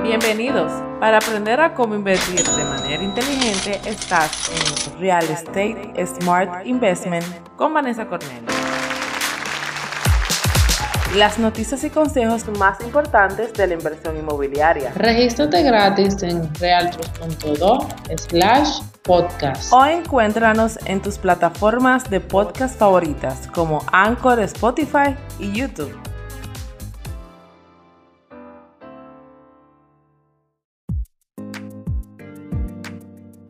Bienvenidos. Para aprender a cómo invertir de manera inteligente, estás en Real Estate Smart Investment con Vanessa Cornell. Las noticias y consejos más importantes de la inversión inmobiliaria. Regístrate gratis en realtros.do slash podcast. O encuéntranos en tus plataformas de podcast favoritas como Anchor, Spotify y YouTube.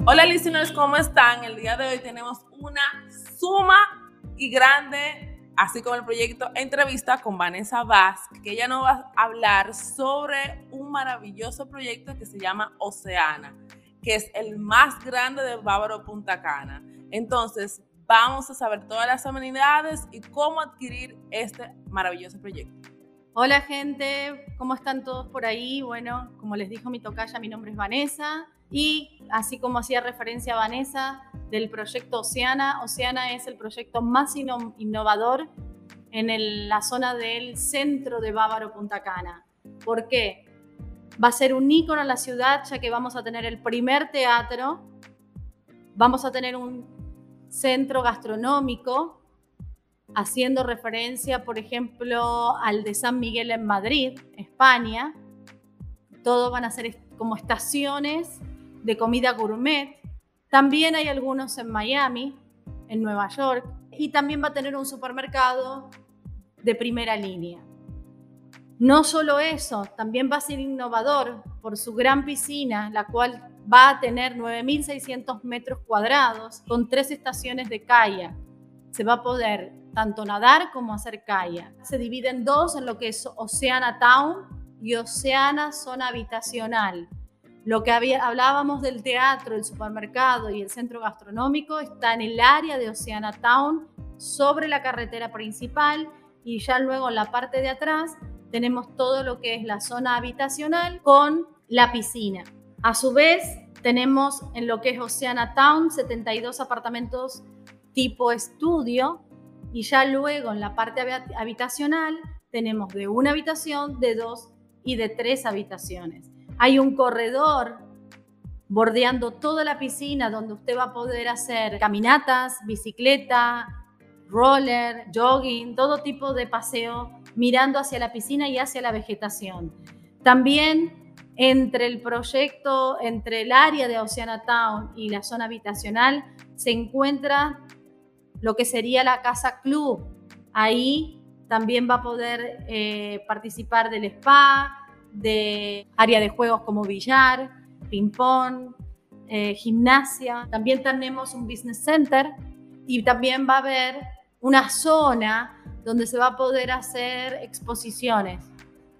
Hola listeners, ¿cómo están? El día de hoy tenemos una suma y grande, así como el proyecto entrevista con Vanessa Vaz, que ella nos va a hablar sobre un maravilloso proyecto que se llama Oceana, que es el más grande de Bávaro Punta Cana. Entonces, vamos a saber todas las amenidades y cómo adquirir este maravilloso proyecto. Hola gente, ¿cómo están todos por ahí? Bueno, como les dijo mi tocaya, mi nombre es Vanessa y así como hacía referencia Vanessa del proyecto Oceana, Oceana es el proyecto más innovador en la zona del centro de Bávaro Punta Cana. ¿Por qué? Va a ser un ícono en la ciudad ya que vamos a tener el primer teatro, vamos a tener un centro gastronómico haciendo referencia, por ejemplo, al de San Miguel en Madrid, España. Todo van a ser como estaciones de comida gourmet. También hay algunos en Miami, en Nueva York, y también va a tener un supermercado de primera línea. No solo eso, también va a ser innovador por su gran piscina, la cual va a tener 9.600 metros cuadrados con tres estaciones de kayak. Se va a poder tanto nadar como hacer kayak. Se divide en dos, en lo que es Oceana Town y Oceana Zona Habitacional. Lo que hablábamos del teatro, el supermercado y el centro gastronómico está en el área de Oceana Town, sobre la carretera principal, y ya luego en la parte de atrás tenemos todo lo que es la zona habitacional con la piscina. A su vez, tenemos en lo que es Oceana Town 72 apartamentos tipo estudio y ya luego en la parte habitacional tenemos de una habitación, de dos y de tres habitaciones. Hay un corredor bordeando toda la piscina donde usted va a poder hacer caminatas, bicicleta, roller, jogging, todo tipo de paseo mirando hacia la piscina y hacia la vegetación. También entre el proyecto, entre el área de Oceana Town y la zona habitacional, se encuentra lo que sería la casa club. Ahí también va a poder eh, participar del spa, de área de juegos como billar, ping-pong, eh, gimnasia. También tenemos un business center y también va a haber una zona donde se va a poder hacer exposiciones,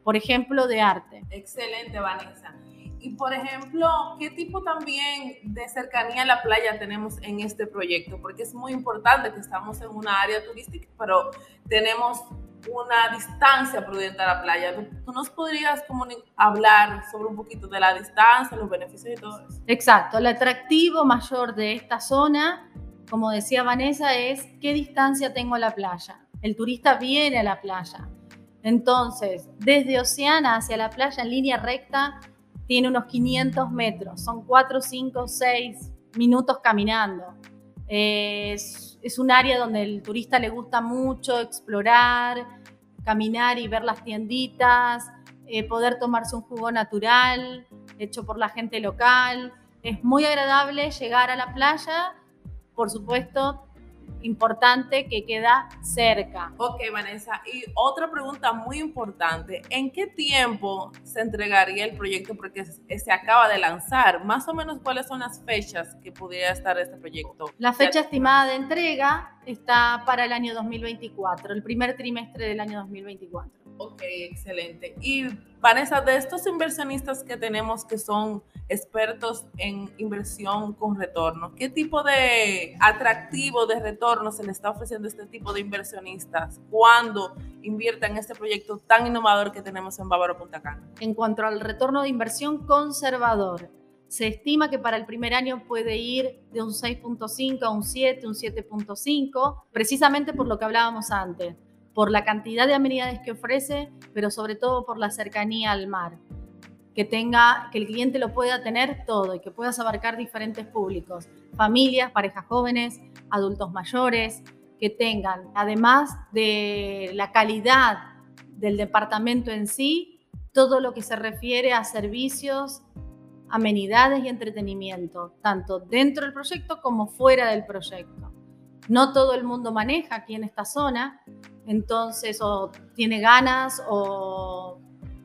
por ejemplo, de arte. Excelente, Vanessa. Y por ejemplo, ¿qué tipo también de cercanía a la playa tenemos en este proyecto? Porque es muy importante que estamos en una área turística, pero tenemos una distancia prudente a la playa. ¿Tú nos podrías hablar sobre un poquito de la distancia, los beneficios y todo eso? Exacto. El atractivo mayor de esta zona, como decía Vanessa, es qué distancia tengo a la playa. El turista viene a la playa. Entonces, desde Oceana hacia la playa en línea recta tiene unos 500 metros. Son 4, 5, 6 minutos caminando. Es un área donde el turista le gusta mucho explorar, caminar y ver las tienditas, eh, poder tomarse un jugo natural hecho por la gente local. Es muy agradable llegar a la playa, por supuesto, importante que queda cerca. Ok, Vanessa. Y otra pregunta muy importante, ¿en qué tiempo se entregaría el proyecto? Porque se acaba de lanzar. Más o menos, ¿cuáles son las fechas que pudiera estar este proyecto? La fecha estimada de entrega está para el año 2024, el primer trimestre del año 2024. Ok, excelente. Y Vanessa, de estos inversionistas que tenemos que son expertos en inversión con retorno, ¿qué tipo de atractivo de retorno se le está ofreciendo a este tipo de inversionistas cuando invierten en este proyecto tan innovador que tenemos en Bávaro Punta Cana? En cuanto al retorno de inversión conservador, se estima que para el primer año puede ir de un 6.5 a un 7, un 7.5, precisamente por lo que hablábamos antes por la cantidad de amenidades que ofrece, pero sobre todo por la cercanía al mar. que tenga, que el cliente lo pueda tener todo y que puedas abarcar diferentes públicos, familias, parejas jóvenes, adultos mayores, que tengan, además de la calidad del departamento en sí, todo lo que se refiere a servicios, amenidades y entretenimiento, tanto dentro del proyecto como fuera del proyecto. No todo el mundo maneja aquí en esta zona, entonces o tiene ganas o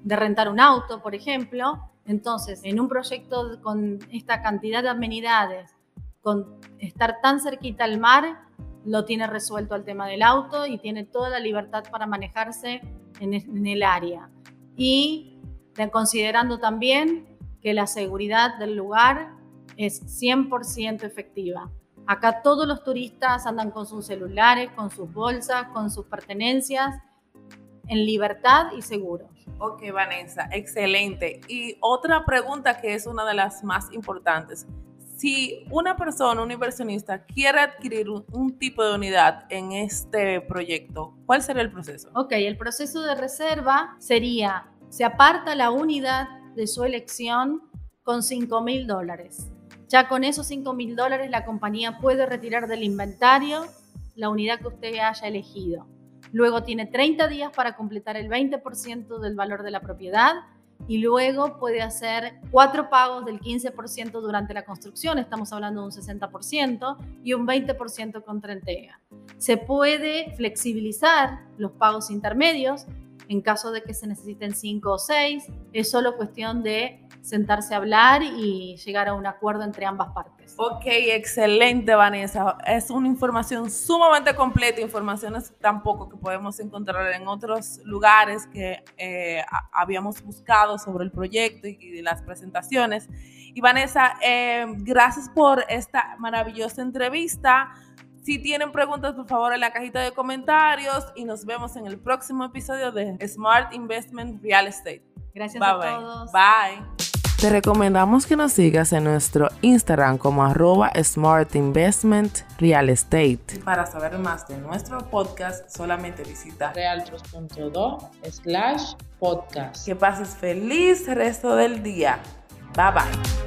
de rentar un auto, por ejemplo. Entonces, en un proyecto con esta cantidad de amenidades, con estar tan cerquita al mar, lo tiene resuelto el tema del auto y tiene toda la libertad para manejarse en, el área. Y considerando también que la seguridad del lugar es 100% efectiva. Acá todos los turistas andan con sus celulares, con sus bolsas, con sus pertenencias, en libertad y seguros. Ok, Vanessa, excelente. Y otra pregunta que es una de las más importantes. Si una persona, un inversionista, quiere adquirir un, tipo de unidad en este proyecto, ¿cuál sería el proceso? Ok, el proceso de reserva sería, se aparta la unidad de su elección con 5 mil dólares. Ya con esos 5 mil dólares la compañía puede retirar del inventario la unidad que usted haya elegido. Luego tiene 30 días para completar el 20% del valor de la propiedad y luego puede hacer cuatro pagos del 15% durante la construcción, estamos hablando de un 60%, y un 20% contra entrega. Se puede flexibilizar los pagos intermedios en caso de que se necesiten 5 o 6, es solo cuestión de sentarse a hablar y llegar a un acuerdo entre ambas partes. Ok, excelente Vanessa. Es una información sumamente completa, informaciones tampoco que podemos encontrar en otros lugares que eh, habíamos buscado sobre el proyecto y, las presentaciones. Y Vanessa, eh, gracias por esta maravillosa entrevista. Si tienen preguntas, por favor, en la cajita de comentarios y nos vemos en el próximo episodio de Smart Investment Real Estate. Gracias a todos. Bye. Te recomendamos que nos sigas en nuestro Instagram como arroba Smart Investment Real Estate. Para saber más de nuestro podcast, solamente visita realtros.do slash podcast. Que pases feliz resto del día. Bye bye.